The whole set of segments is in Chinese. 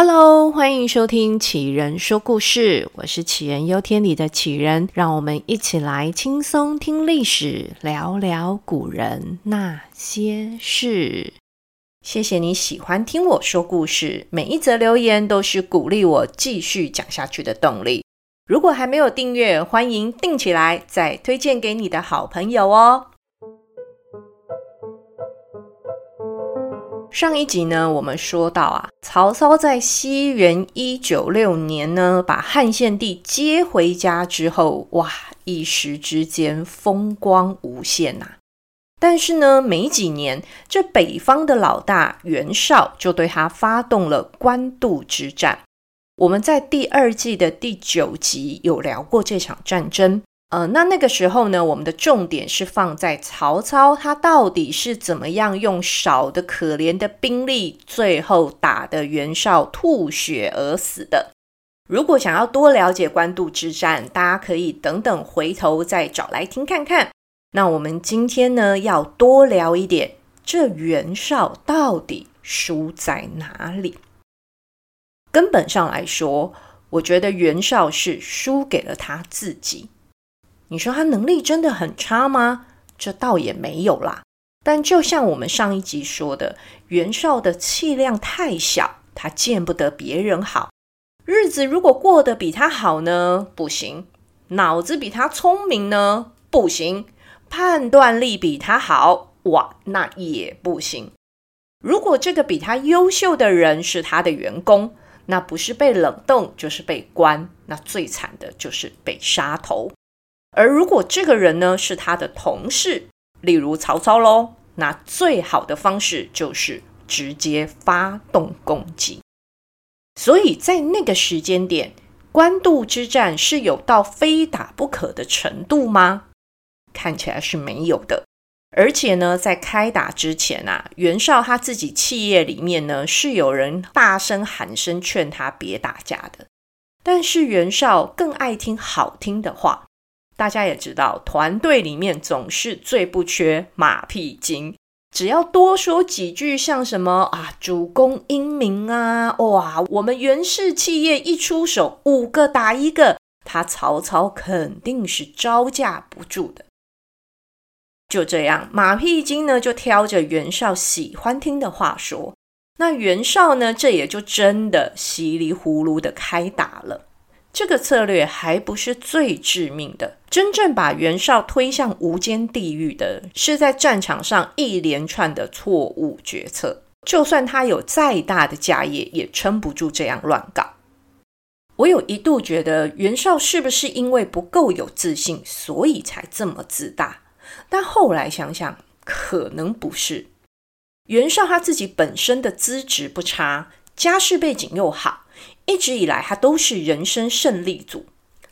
Hello，欢迎收听杞人说故事，我是杞人忧天里的杞人，让我们一起来轻松听历史，聊聊古人那些事。谢谢你喜欢听我说故事，每一则留言都是鼓励我继续讲下去的动力。如果还没有订阅，欢迎订起来，再推荐给你的好朋友哦。上一集呢，我们说到啊，曹操在西元一九六年呢，把汉献帝接回家之后，哇，一时之间风光无限呐、但是呢，没几年，这北方的老大袁绍就对他发动了官渡之战。我们在第二季的第九集有聊过这场战争。呃，那那个时候呢，我们的重点是放在曹操他到底是怎么样用少的可怜的兵力，最后打得袁绍吐血而死的。如果想要多了解官渡之战，大家可以等等回头再找来听看看。那我们今天呢，要多聊一点，这袁绍到底输在哪里？根本上来说，我觉得袁绍是输给了他自己。你说他能力真的很差吗？这倒也没有啦。但就像我们上一集说的，袁绍的气量太小，他见不得别人好。日子如果过得比他好呢？不行。脑子比他聪明呢？不行。判断力比他好，哇，那也不行。如果这个比他优秀的人是他的员工，那不是被冷冻就是被关，那最惨的就是被杀头。而如果这个人呢是他的同事，例如曹操喽，那最好的方式就是直接发动攻击。所以在那个时间点，官渡之战是有到非打不可的程度吗？看起来是没有的。而且呢，在开打之前啊，袁绍他自己企业里面呢是有人大声喊声劝他别打架的，但是袁绍更爱听好听的话。大家也知道，团队里面总是最不缺马屁精。只要多说几句，像什么啊，主公英明啊，哇，我们袁氏企业一出手，五个打一个，他曹操肯定是招架不住的。就这样，马屁精呢就挑着袁绍喜欢听的话说，那袁绍呢，这也就真的稀里糊涂的开打了。这个策略还不是最致命的，真正把袁绍推向无间地狱的是在战场上一连串的错误决策。就算他有再大的家业，也撑不住这样乱搞。我有一度觉得袁绍是不是因为不够有自信，所以才这么自大？但后来想想，可能不是。袁绍他自己本身的资质不差，家世背景又好。一直以来，他都是人生胜利组，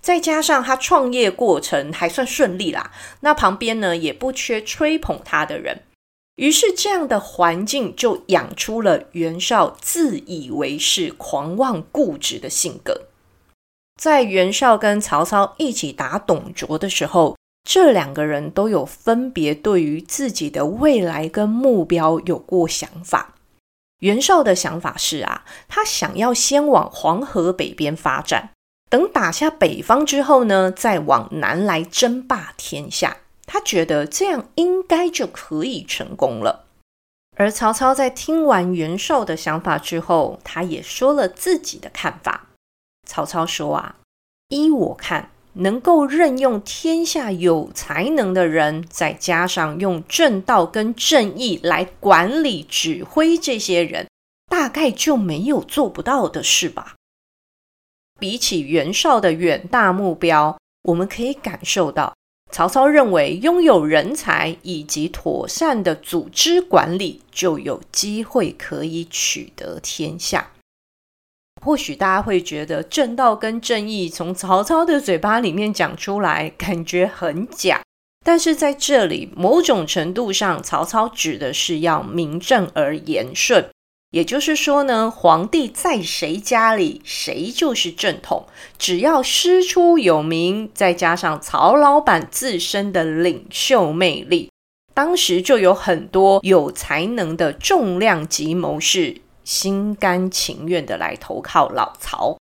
再加上他创业过程还算顺利啦，那旁边呢也不缺吹捧他的人，于是这样的环境就养出了袁绍自以为是、狂妄固执的性格。在袁绍跟曹操一起打董卓的时候，这两个人都有分别对于自己的未来跟目标有过想法。袁绍的想法是啊，他想要先往黄河北边发展，等打下北方之后呢，再往南来争霸天下。他觉得这样应该就可以成功了。而曹操在听完袁绍的想法之后，他也说了自己的看法。曹操说啊，依我看。能够任用天下有才能的人，再加上用正道跟正义来管理指挥这些人，大概就没有做不到的事吧。比起袁绍的远大目标，我们可以感受到，曹操认为拥有人才以及妥善的组织管理，就有机会可以取得天下。或许大家会觉得正道跟正义从曹操的嘴巴里面讲出来，感觉很假。但是在这里，某种程度上，曹操指的是要名正而言顺。也就是说呢，皇帝在谁家里，谁就是正统。只要师出有名，再加上曹老板自身的领袖魅力，当时就有很多有才能的重量级谋士。心甘情愿的来投靠老曹。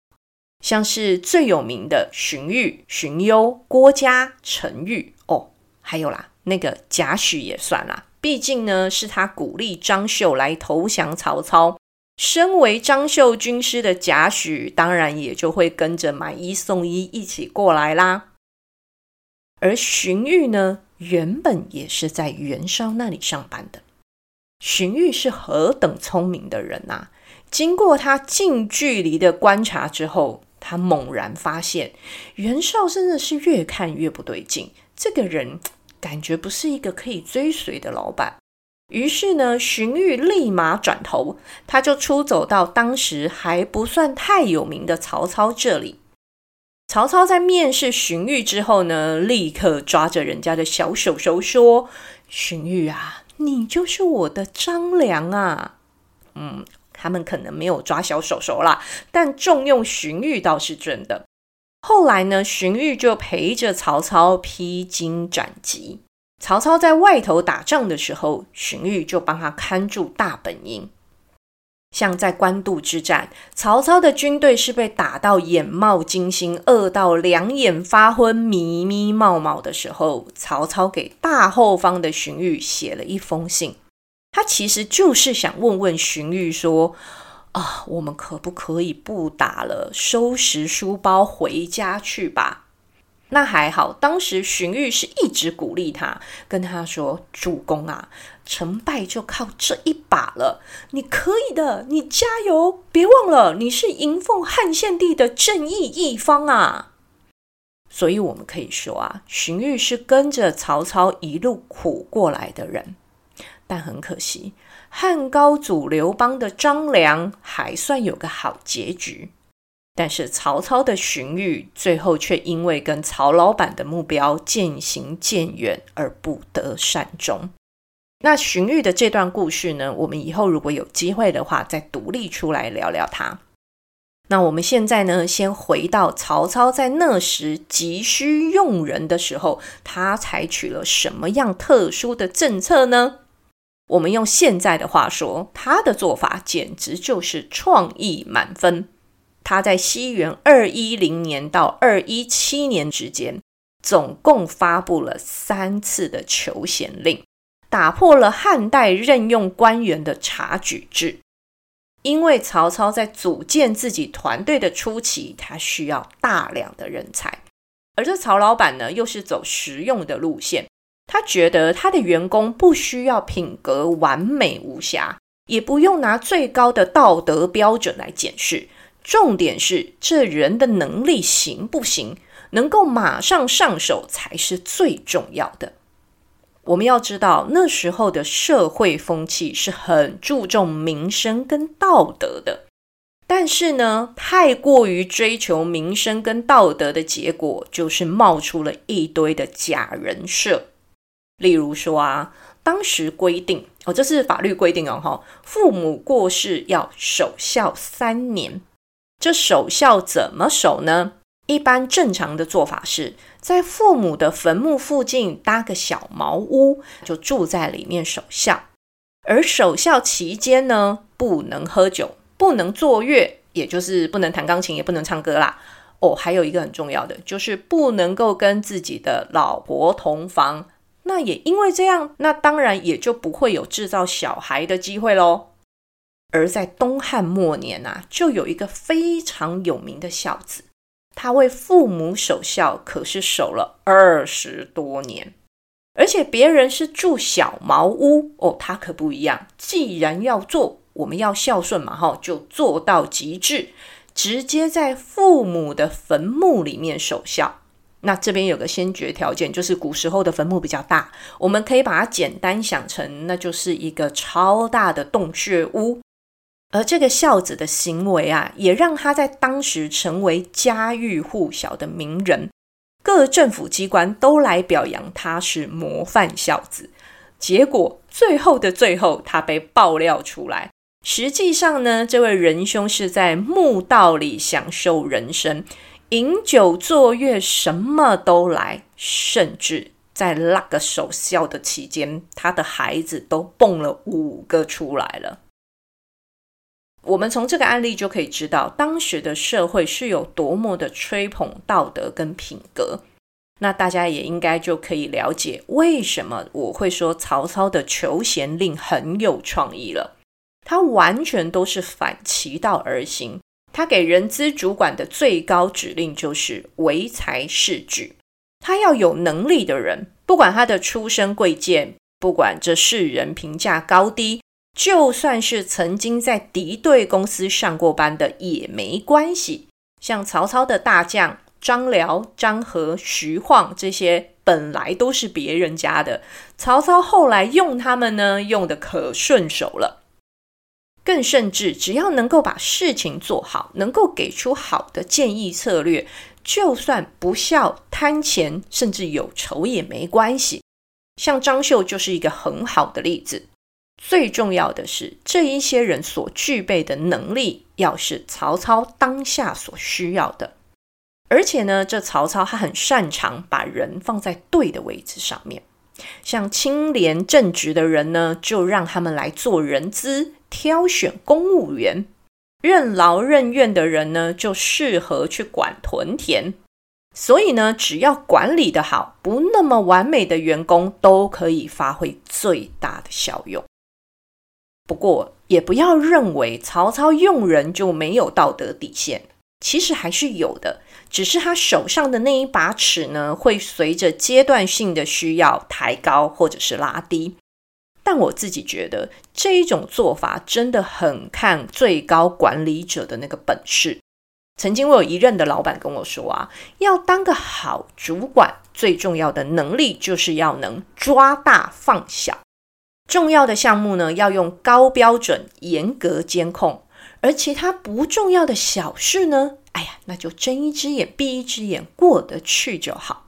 像是最有名的荀彧、荀攸、郭嘉、陈驭哦，还有啦，那个贾诩也算啦。毕竟呢，是他鼓励张绣来投降曹操。身为张绣军师的贾诩，当然也就会跟着买一送一一起过来啦。而荀彧呢，原本也是在袁绍那里上班的。荀彧是何等聪明的人啊！经过他近距离的观察之后，他猛然发现袁绍真的是越看越不对劲，这个人感觉不是一个可以追随的老板。于是呢，荀彧立马转头，他就出走到当时还不算太有名的曹操这里。曹操在面试荀彧之后呢，立刻抓着人家的小手手说：“荀彧啊，你就是我的张良啊！”嗯，他们可能没有抓小手手啦，但重用荀彧倒是真的。后来呢，荀彧就陪着曹操披荆斩棘。曹操在外头打仗的时候，荀彧就帮他看住大本营。像在官渡之战，曹操的军队是被打到眼冒金星，饿到两眼发昏、迷迷冒冒的时候，曹操给大后方的荀彧写了一封信。他其实就是想问问荀彧说：“啊，我们可不可以不打了，收拾书包回家去吧？”那还好，当时荀彧是一直鼓励他，跟他说：“主公啊，成败就靠这一把了，你可以的，你加油！别忘了，你是迎奉汉献帝的正义一方啊！”所以，我们可以说啊，荀彧是跟着曹操一路苦过来的人。但很可惜，汉高祖刘邦的张良还算有个好结局。但是曹操的荀彧最后却因为跟曹老板的目标渐行渐远而不得善终。那荀彧的这段故事呢，我们以后如果有机会的话，再独立出来聊聊他。那我们现在呢，先回到曹操在那时急需用人的时候，他采取了什么样特殊的政策呢？我们用现在的话说，他的做法简直就是创意满分。他在西元二一零年到二一七年之间，总共发布了三次的求贤令，打破了汉代任用官员的察举制。因为曹操在组建自己团队的初期，他需要大量的人才，而这曹老板呢，又是走实用的路线。他觉得他的员工不需要品格完美无瑕，也不用拿最高的道德标准来检视。重点是这人的能力行不行，能够马上上手才是最重要的。我们要知道，那时候的社会风气是很注重名声跟道德的，但是呢，太过于追求名声跟道德的结果，就是冒出了一堆的假人设。例如说啊，当时规定哦，这是法律规定哦，哈，父母过世要守孝三年。这守孝怎么守呢？一般正常的做法是在父母的坟墓附近搭个小茅屋，就住在里面守孝。而守孝期间呢，不能喝酒，不能作乐，也就是不能弹钢琴，也不能唱歌啦。哦，还有一个很重要的，就是不能够跟自己的老婆同房。那也因为这样，那当然也就不会有制造小孩的机会喽。而在东汉末年啊，就有一个非常有名的孝子，他为父母守孝，可是守了二十多年。而且别人是住小茅屋哦，他可不一样。既然要做，我们要孝顺嘛，哈，就做到极致，直接在父母的坟墓里面守孝。那这边有个先决条件，就是古时候的坟墓比较大，我们可以把它简单想成，那就是一个超大的洞穴屋。而这个孝子的行为啊，也让他在当时成为家喻户晓的名人，各政府机关都来表扬他是模范孝子。结果最后的最后，他被爆料出来，实际上呢，这位仁兄是在墓道里享受人生，饮酒作乐，什么都来，甚至在那个守孝的期间，他的孩子都蹦了五个出来了。我们从这个案例就可以知道，当时的社会是有多么的吹捧道德跟品格。那大家也应该就可以了解，为什么我会说曹操的求贤令很有创意了。他完全都是反其道而行。他给人资主管的最高指令就是唯才是举。他要有能力的人，不管他的出身贵贱，不管这世人评价高低。就算是曾经在敌对公司上过班的也没关系。像曹操的大将张辽、张合、徐晃这些，本来都是别人家的。曹操后来用他们呢，用得可顺手了。更甚至，只要能够把事情做好，能够给出好的建议策略，就算不孝、贪钱，甚至有仇也没关系。像张绣就是一个很好的例子。最重要的是，这一些人所具备的能力，要是曹操当下所需要的。而且呢，这曹操他很擅长把人放在对的位置上面。像清廉正直的人呢，就让他们来做人资，挑选公务员；任劳任怨的人呢，就适合去管屯田。所以呢，只要管理得好，不那么完美的员工都可以发挥最大的效用。不过，也不要认为曹操用人就没有道德底线，其实还是有的，只是他手上的那一把尺呢，会随着阶段性的需要抬高或者是拉低。但我自己觉得，这一种做法真的很看最高管理者的那个本事。曾经我有一任的老板跟我说啊，要当个好主管，最重要的能力就是要能抓大放小。重要的项目呢，要用高标准严格监控；而其他不重要的小事呢，哎呀，那就睁一只眼闭一只眼，过得去就好。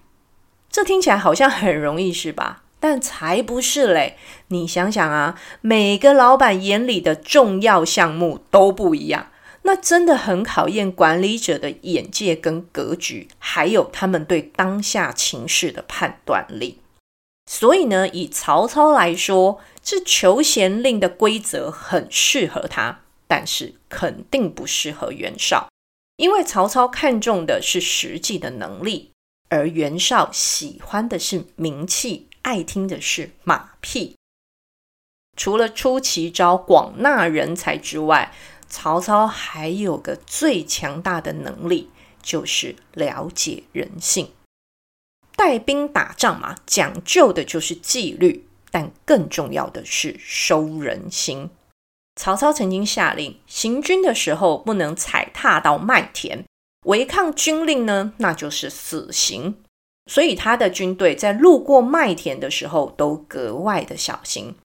这听起来好像很容易，是吧？但才不是嘞！你想想啊，每个老板眼里的重要项目都不一样，那真的很考验管理者的眼界跟格局，还有他们对当下情势的判断力。所以呢，以曹操来说，这求贤令的规则很适合他，但是肯定不适合袁绍，因为曹操看重的是实际的能力，而袁绍喜欢的是名气，爱听的是马屁。除了出奇招广纳人才之外，曹操还有个最强大的能力，就是了解人性。带兵打仗嘛，讲究的就是纪律。但更重要的是收人心。曹操曾经下令，行军的时候不能踩踏到麦田，违抗军令呢，那就是死刑。所以他的军队在路过麦田的时候都格外的小心。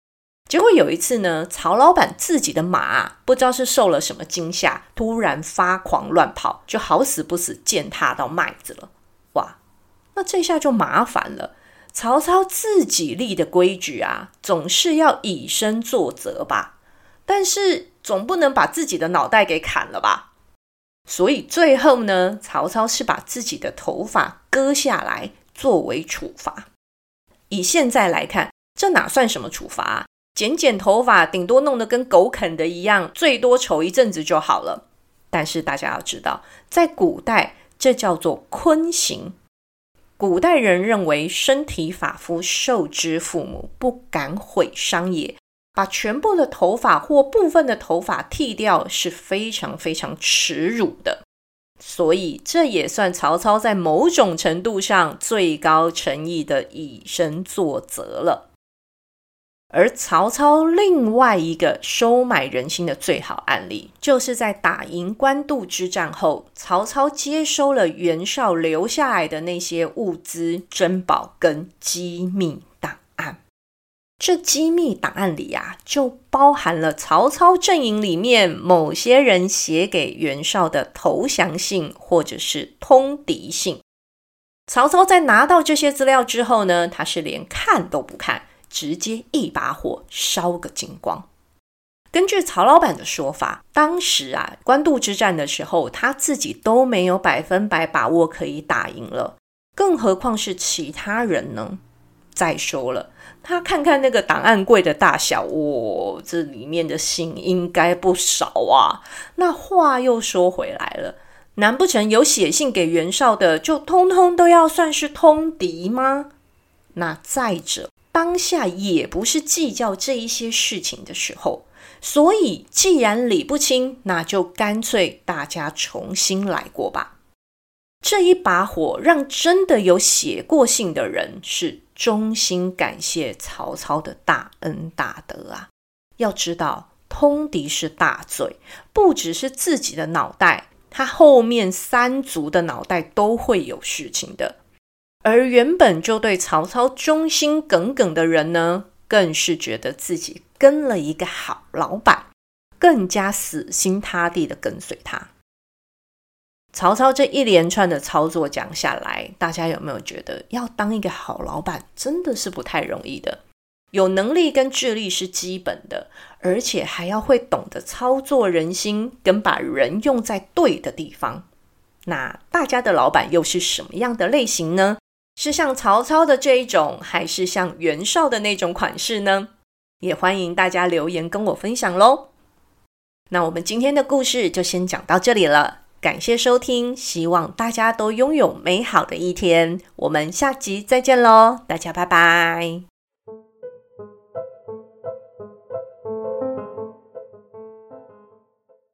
结果有一次呢，曹老板自己的马，不知道是受了什么惊吓，突然发狂乱跑，就好死不死践踏到麦子了。那这下就麻烦了。曹操自己立的规矩啊，总是要以身作则吧，但是总不能把自己的脑袋给砍了吧。所以最后呢，曹操是把自己的头发割下来作为处罚。以现在来看，这哪算什么处罚啊？剪剪头发，顶多弄得跟狗啃的一样，最多丑一阵子就好了。但是大家要知道，在古代，这叫做坤刑。古代人认为，身体发肤受之父母，不敢毁伤也。把全部的头发或部分的头发剃掉是非常非常耻辱的。所以，这也算曹操在某种程度上最高诚意的以身作则了。而曹操另外一个收买人心的最好案例，就是在打赢官渡之战后，曹操接收了袁绍留下来的那些物资、珍宝跟机密档案。这机密档案里啊，就包含了曹操阵营里面某些人写给袁绍的投降信或者是通敌信。曹操在拿到这些资料之后呢，他是连看都不看。直接一把火烧个精光。根据曹老板的说法，当时啊，官渡之战的时候，他自己都没有百分百把握可以打赢了，更何况是其他人呢？再说了，他看看那个档案柜的大小，哇、哦，这里面的信应该不少啊。那话又说回来了，难不成有写信给袁绍的，就通通都要算是通敌吗？那再者，当下也不是计较这一些事情的时候，所以既然理不清，那就干脆大家重新来过吧。这一把火让真的有写过信的人是衷心感谢曹操的大恩大德啊！要知道，通敌是大罪，不只是自己的脑袋，他后面三族的脑袋都会有事情的。而原本就对曹操忠心耿耿的人呢，更是觉得自己跟了一个好老板，更加死心塌地的跟随他。曹操这一连串的操作讲下来，大家有没有觉得要当一个好老板真的是不太容易的？有能力跟智力是基本的，而且还要会懂得操作人心，跟把人用在对的地方。那大家的老板又是什么样的类型呢？是像曹操的这一种，还是像袁绍的那种款式呢？也欢迎大家留言跟我分享喽。那我们今天的故事就先讲到这里了。感谢收听，希望大家都拥有美好的一天。我们下集再见喽，大家拜拜。